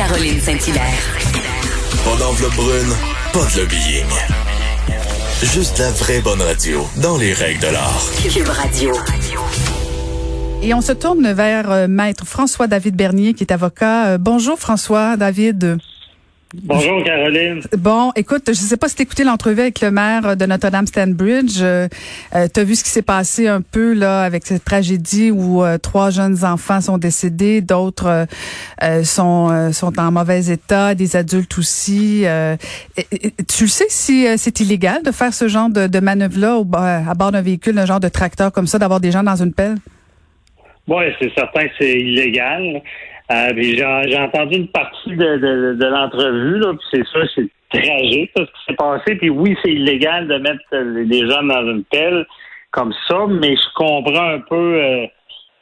Caroline Saint-Hilaire. Pas d'enveloppe brune, pas de lobbying. Juste la vraie bonne radio, dans les règles de l'art. Cube Radio. Et on se tourne vers euh, Maître François-David Bernier, qui est avocat. Euh, bonjour François-David. Bonjour Caroline. Bon, écoute, je sais pas si écouté l'entrevue avec le maire de Notre-Dame-Stanbridge. Euh, euh tu as vu ce qui s'est passé un peu là avec cette tragédie où euh, trois jeunes enfants sont décédés, d'autres euh, sont sont en mauvais état, des adultes aussi. tu le sais si c'est illégal de faire ce genre de, de manœuvre-là à bord d'un véhicule, un genre de tracteur comme ça, d'avoir des gens dans une pelle? Oui, c'est certain que c'est illégal. Euh, j'ai entendu une partie de, de, de l'entrevue, puis c'est ça, c'est tragique ce qui s'est passé. Puis oui, c'est illégal de mettre les jeunes dans une pelle comme ça, mais je comprends un peu euh,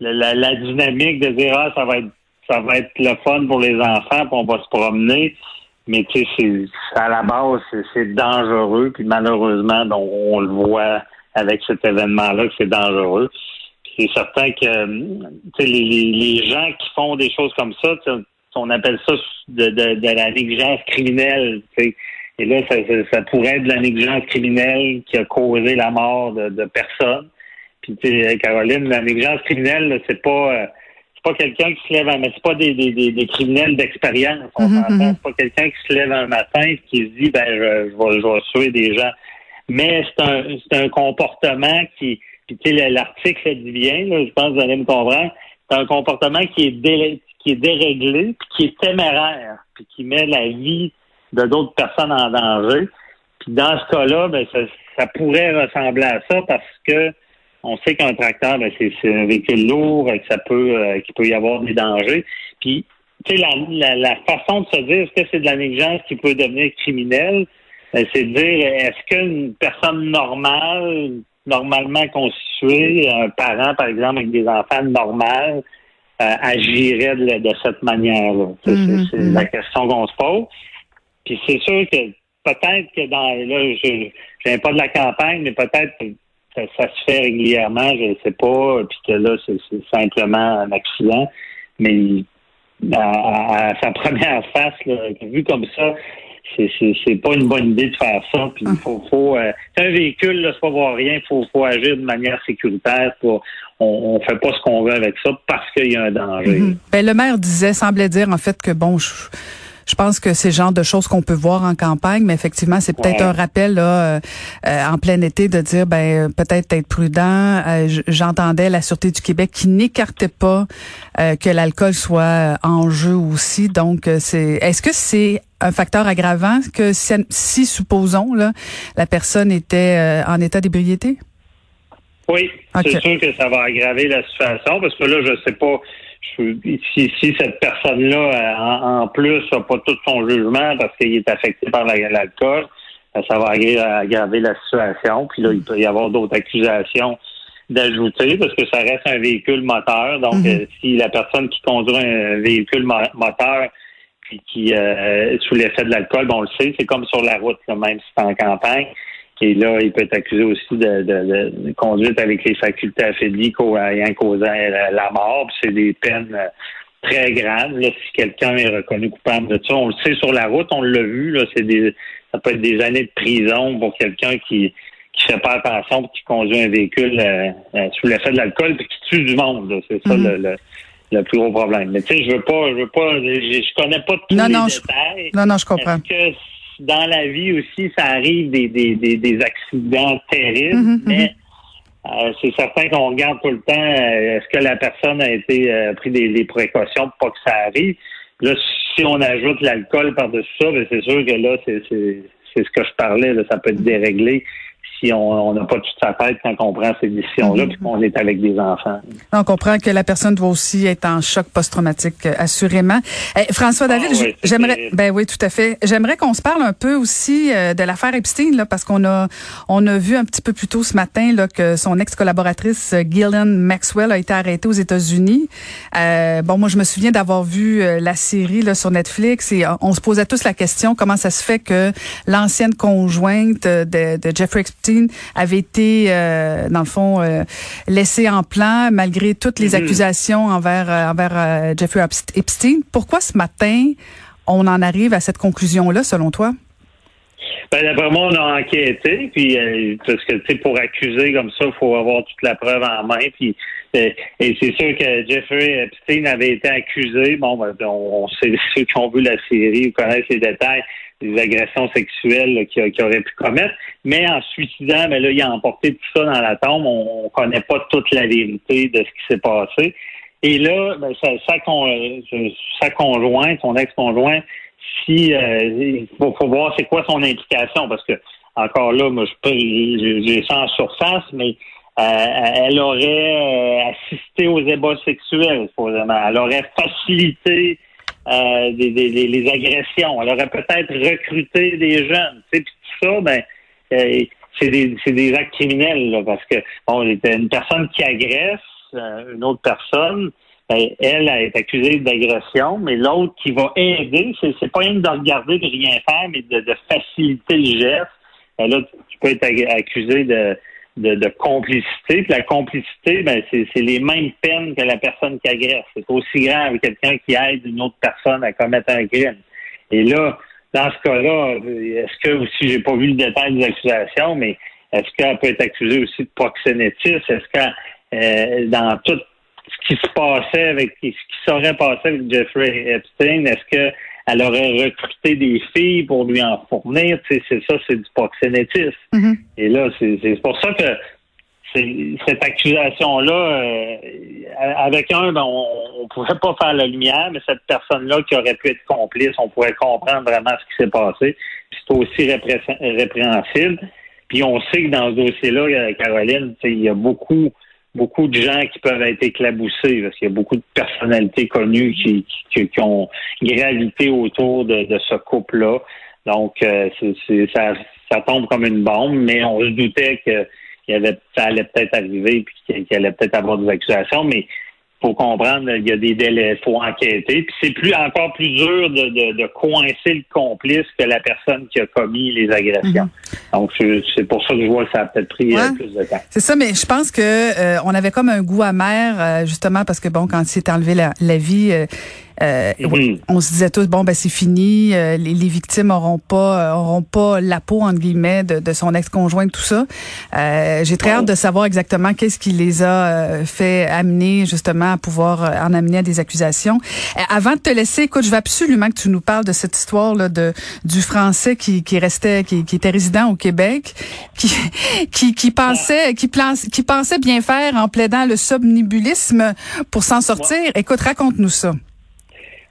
la, la, dynamique de dire ah, ça va être ça va être le fun pour les enfants, puis on va se promener. Mais tu sais, à la base, c'est dangereux, puis malheureusement, on, on le voit avec cet événement-là que c'est dangereux c'est certain que les, les, gens qui font des choses comme ça, on appelle ça de, de, de la négligence criminelle. Et là, ça, ça, pourrait être de la négligence criminelle qui a causé la mort de, de personnes. Puis, Caroline, la négligence criminelle, c'est pas euh, c'est pas quelqu'un qui se lève un c'est pas des, des, des, criminels d'expérience. Mm-hmm, mm-hmm. C'est pas quelqu'un qui se lève un matin et qui se dit ben je, je, vais, je vais tuer des gens. Mais c'est un c'est un comportement qui puis tu sais, l'article dit bien, je pense que vous allez me comprendre, c'est un comportement qui est, qui est déréglé, puis qui est téméraire, puis qui met la vie de d'autres personnes en danger. Puis dans ce cas-là, ben, ça, pourrait ressembler à ça parce que on sait qu'un tracteur, ben, c'est un véhicule lourd, que ça peut euh, qu'il peut y avoir des dangers. Puis tu sais, la, la, façon de se dire est-ce que c'est de la négligence qui peut devenir criminelle, ben, c'est de dire est-ce qu'une personne normale, normalement constitué, un parent, par exemple, avec des enfants normaux, euh, agirait de, cette manière-là. C'est mm-hmm. la question qu'on se pose. Puis c'est sûr que peut-être que dans là, je viens pas de la campagne, mais peut-être que ça, se fait régulièrement, je ne sais pas, puis que là, c'est simplement un accident. Mais à, sa première face, vu comme ça, c'est pas une bonne idée de faire ça. Puis il faut, faut euh, un véhicule, là, c'est pas voir rien, faut, faut agir de manière sécuritaire. Pour, on, on fait pas ce qu'on veut avec ça parce qu'il y a un danger. Mm-hmm. ben, le maire disait, semblait dire en fait que bon. Je je pense que c'est le genre de choses qu'on peut voir en campagne, mais effectivement, c'est peut-être un rappel là, euh, euh, en plein été de dire ben peut-être être prudent. Euh, j'entendais la Sûreté du Québec qui n'écartait pas que l'alcool soit en jeu aussi. Donc, c'est est-ce que c'est un facteur aggravant que si, supposons là, la personne était en état d'ébriété? Oui, c'est sûr que ça va aggraver la situation parce que là, je sais pas si, si cette personne-là, euh, en, plus, n'a pas tout son jugement parce qu'il est affecté par l'alcool, ben, ça va aggraver la situation. Puis là, il peut y avoir d'autres accusations d'ajouter parce que ça reste un véhicule moteur. Donc, mm-hmm. euh, si la personne qui conduit un véhicule moteur puis qui euh, sous l'effet de l'alcool, bon, on le sait, c'est comme sur la route, même si c'est en campagne. Et là, il peut être accusé aussi de, de, de conduite avec les facultés affaiblies ayant causé la, mort. C'est des peines euh, très graves. Là, si quelqu'un est reconnu coupable de ça, on le sait sur la route, on l'a vu. Là, c'est des, ça peut être des années de prison pour quelqu'un qui qui fait pas attention et qui conduit un véhicule euh, euh, sous l'effet de l'alcool et qui tue du monde. C'est ça mm-hmm. le, le, plus gros problème. Mais tu sais, je veux pas, je veux pas, je, connais pas tous non, les non, détails. Je, non, non, je comprends dans la vie aussi, ça arrive des, des, des, accidents terribles, mhm, mhm. mais euh, c'est certain qu'on regarde tout le temps euh, est-ce que la personne a été euh, pris des, précautions pour pas que ça arrive. Là, si on ajoute l'alcool par-dessus ça, ben, c'est sûr que là, c'est ce que je parlais, ça peut être déréglé si on n'a pas toute sa tête quand on prend ces décisions-là, puis qu'on est avec des enfants. On comprend que la personne doit aussi être en choc post-traumatique, euh, assurément. Eh, François David, Ah oui, j'aimerais, ben oui, tout à fait. J'aimerais qu'on se parle un peu aussi euh, de l'affaire Epstein, là, parce qu'on a, on a vu un petit peu plus tôt ce matin là que son ex-collaboratrice euh, Ghislaine Maxwell a été arrêtée aux États-Unis. Euh, bon, moi, je me souviens d'avoir vu la série là sur Netflix et euh, on se posait tous la question comment ça se fait que l'ancienne conjointe de, de Jeffrey Epstein avait été, euh, dans le fond, euh, laissée en plan malgré toutes les Mhm. accusations envers, euh, envers Jeffrey Epst- Epstein. Pourquoi ce matin on en arrive à cette conclusion-là, selon toi? Ben, d'après moi, on a enquêté, puis euh, parce que tu sais, pour accuser comme ça, il faut avoir toute la preuve en main. Puis euh, et c'est sûr que Jeffrey Epstein avait été accusé. Bon, ben, on, on sait ceux qui ont vu la série ou connaissent les détails des agressions sexuelles qu'il aurait pu commettre. Mais en suicidant, ben là, il a emporté tout ça dans la tombe. On, on connaît pas toute la vérité de ce qui s'est passé. Et là, ben, sa, sa, con- sa conjointe, son ex-conjoint, si euh, il faut, faut voir c'est quoi son implication parce que encore là, moi je j'ai ça en surface, mais euh, elle aurait euh, assisté aux ébats sexuels, supposément. Elle aurait facilité euh, des, des- les agressions. Elle aurait peut-être recruté des jeunes. Tu sais, puis tout ça, ben euh, c'est des des actes criminels là, parce que bon, une personne qui agresse euh, une autre personne, ben, elle, elle est accusée d'agression, mais l'autre qui va aider, c'est, pas rien de regarder, de rien faire, mais de, de faciliter le geste. Ben là, tu peux être accusé de, de, de complicité. Puis la complicité, ben, c'est, c'est les mêmes peines que la personne qui agresse. C'est aussi grave quelqu'un qui aide une autre personne à commettre un crime. Et là, dans ce cas-là, est-ce que aussi, j'ai pas vu le détail des accusations, mais est-ce qu'elle peut être accusée aussi de proxénétisme? Est-ce que euh, dans tout ce qui se passait avec ce qui serait passé avec Jeffrey Epstein, est-ce qu'elle aurait recruté des filles pour lui en fournir? Tu sais, c'est ça, c'est du proxénétisme. Mhm. Et là, c'est pour ça que cette accusation-là, euh, avec un, ben, on ne pouvait pas faire la lumière, mais cette personne-là qui aurait pu être complice, on pourrait comprendre vraiment ce qui s'est passé. C'est aussi répré- répréhensible. Puis on sait que dans ce dossier-là, euh, Caroline, il y a beaucoup beaucoup de gens qui peuvent être éclaboussés parce qu'il y a beaucoup de personnalités connues qui, qui, qui ont gravité autour de, de ce couple-là. Donc, euh, ça, ça tombe comme une bombe, mais on se doutait que y avait, ça allait peut-être arriver puis qu'il allait peut-être avoir des accusations, mais faut comprendre, il y a des délais, il faut enquêter. Puis c'est plus encore plus dur de, de, de coincer le complice que la personne qui a commis les agressions. Donc c'est, pour ça que je vois que ça a peut-être pris euh, Ouais. plus de temps. C'est ça, mais je pense que euh, on avait comme un goût amer, euh, justement, parce que bon, quand il s'est enlevé la, la vie, euh, euh, Mhm. ouais, on se disait tous bon ben c'est fini, euh, les, les victimes auront pas euh, auront pas la peau entre guillemets de, de son ex-conjointe tout ça. Euh, J'ai très hâte de savoir exactement qu'est-ce qui les a euh, fait amener justement à pouvoir euh, en amener à des accusations. Avant de te laisser, écoute, je veux absolument que tu nous parles de cette histoire là de du français qui, qui restait qui, qui était résident au Québec, qui qui, qui pensait qui, plan- qui pensait bien faire en plaidant le somnibulisme pour s'en sortir. Écoute, raconte-nous ça.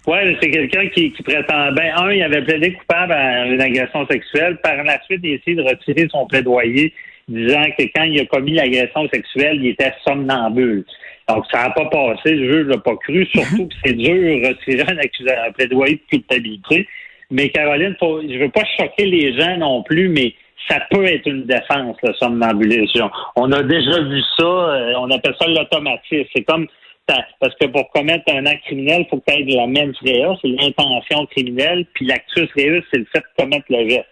Oui, c'est quelqu'un qui, qui prétendait, un, il avait plaidé coupable à une agression sexuelle. Par la suite, il a essayé de retirer son plaidoyer, disant que quand il a commis l'agression sexuelle, il était somnambule. Donc, ça n'a pas passé, le juge l'a pas cru, surtout que c'est dur de retirer un, un plaidoyer de culpabilité. Mais Caroline, faut, je veux pas choquer les gens non plus, mais ça peut être une défense, le somnambulisme. On a déjà vu ça, euh, on appelle ça l'automatisme. C'est comme parce que pour commettre un acte criminel, il faut que tu aies de la mens rea, c'est l'intention criminelle, puis l'actus reus, c'est le fait de commettre le geste.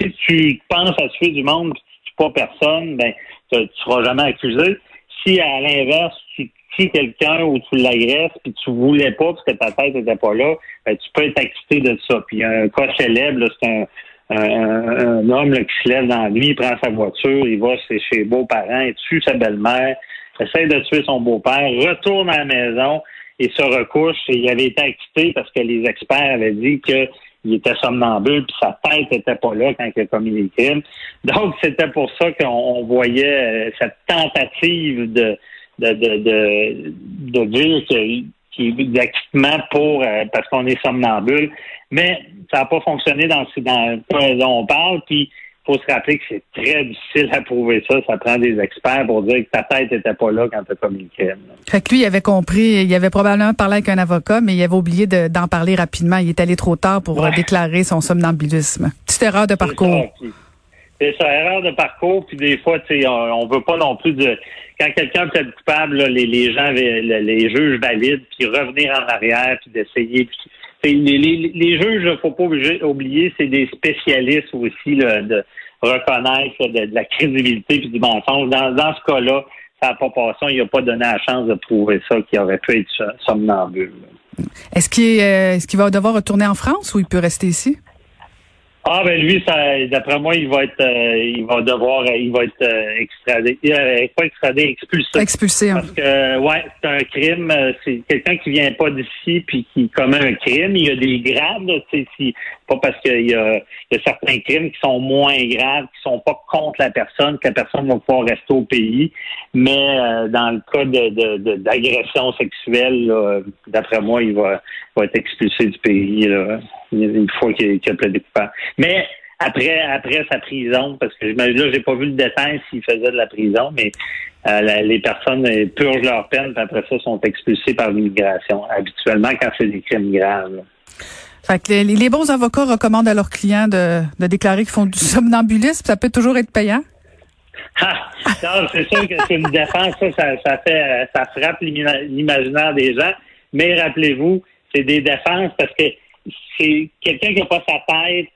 Si tu penses à tuer du monde, puis tu tues pas personne, ben tu ne seras jamais accusé. Si à l'inverse, tu tues quelqu'un ou tu l'agresses, puis tu voulais pas parce que ta tête n'était pas là, ben, tu peux être acquitté de ça. Puis un cas célèbre, c'est un, homme là, qui se lève dans la nuit, prend sa voiture, il va chez ses beaux-parents, il tue sa belle-mère, essaie de tuer son beau-père, retourne à la maison et se recouche. Et il avait été acquitté parce que les experts avaient dit qu'il était somnambule puis sa tête était pas là quand il a commis les crimes. Donc, c'était pour ça qu'on on voyait euh, cette tentative de de, de, de, de dire que qu'il- d'acquittement pour euh, parce qu'on est somnambule. Mais ça n'a pas fonctionné dans, dans dont on parle. Puis faut se rappeler que c'est très difficile à prouver ça. Ça prend des experts pour dire que ta tête était pas là quand tu as commis le crime. Fait que lui, il avait compris, il avait probablement parlé avec un avocat, mais il avait oublié de- d'en parler rapidement. Il est allé trop tard pour Ouais. déclarer son somnambulisme. Petite erreur de parcours. C'est ça, erreur de parcours, puis des fois, tu sais, on, on veut pas non plus de. Quand quelqu'un peut être coupable, là, les, les gens, les, les juges valident, puis revenir en arrière, puis d'essayer. puis- Les, les, les juges, faut pas oublier- oublier, c'est des spécialistes aussi là, de reconnaître de, de la crédibilité puis du mensonge. Dans, dans ce cas-là, ça n'a pas passé. Il n'a pas donné la chance de prouver ça, qu'il aurait pu être somnambule. Est-ce qu'il est, est-ce qu'il va devoir retourner en France ou il peut rester ici? Ah ben lui, ça, d'après moi, il va être, euh, il va devoir, il va être euh, extradé, euh, pas extradé, expulsé. Expulsé. hein. Parce que ouais, c'est un crime. euh, C'est quelqu'un qui vient pas d'ici puis qui commet un crime. Il y a des grades, si, pas parce qu'il y a, certains crimes qui sont moins graves, qui sont pas contre la personne, que la personne va pouvoir rester au pays. Mais euh, dans le cas de, de- d'agression sexuelle, d'après moi, il va, être expulsé du pays là, une fois qu'il, qu'il a plaidé coupable. Mais après, après sa prison, parce que là, j'ai pas vu le détail s'il faisait de la prison, mais euh, les personnes euh, purgent leur peine, puis après ça, sont expulsées par l'immigration, habituellement quand c'est des crimes graves. Fait que les, bons avocats recommandent à leurs clients de, déclarer qu'ils font du somnambulisme. Ça peut toujours être payant. Ah, non, c'est sûr que c'est une défense, ça, ça, ça fait, euh, ça frappe l'imaginaire des gens. Mais rappelez-vous, c'est des défenses parce que c'est quelqu'un qui n'a pas sa tête.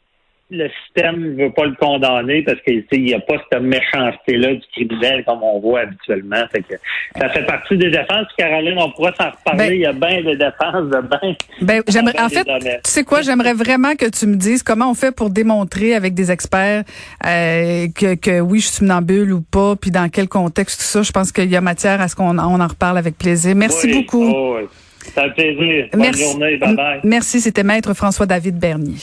Le système ne veut pas le condamner parce qu'il n'y a pas cette méchanceté-là du criminel comme on voit habituellement. Fait que ça fait partie des défenses. Caroline, on pourra s'en reparler. Ben- Il y a bien des défenses de bien. Ben, j'aimerais, en fait, tu sais quoi, j'aimerais vraiment que tu me dises comment on fait pour démontrer avec des experts euh, que, que oui, je suis somnambule ou pas, puis dans quel contexte tout ça. Je pense qu'il y a matière à ce qu'on on en reparle avec plaisir. Merci Oui. beaucoup. Oh, oui. Ça fait plaisir. Bonne Merci. journée. Bye bye. Merci, c'était Maître François-David Bernier.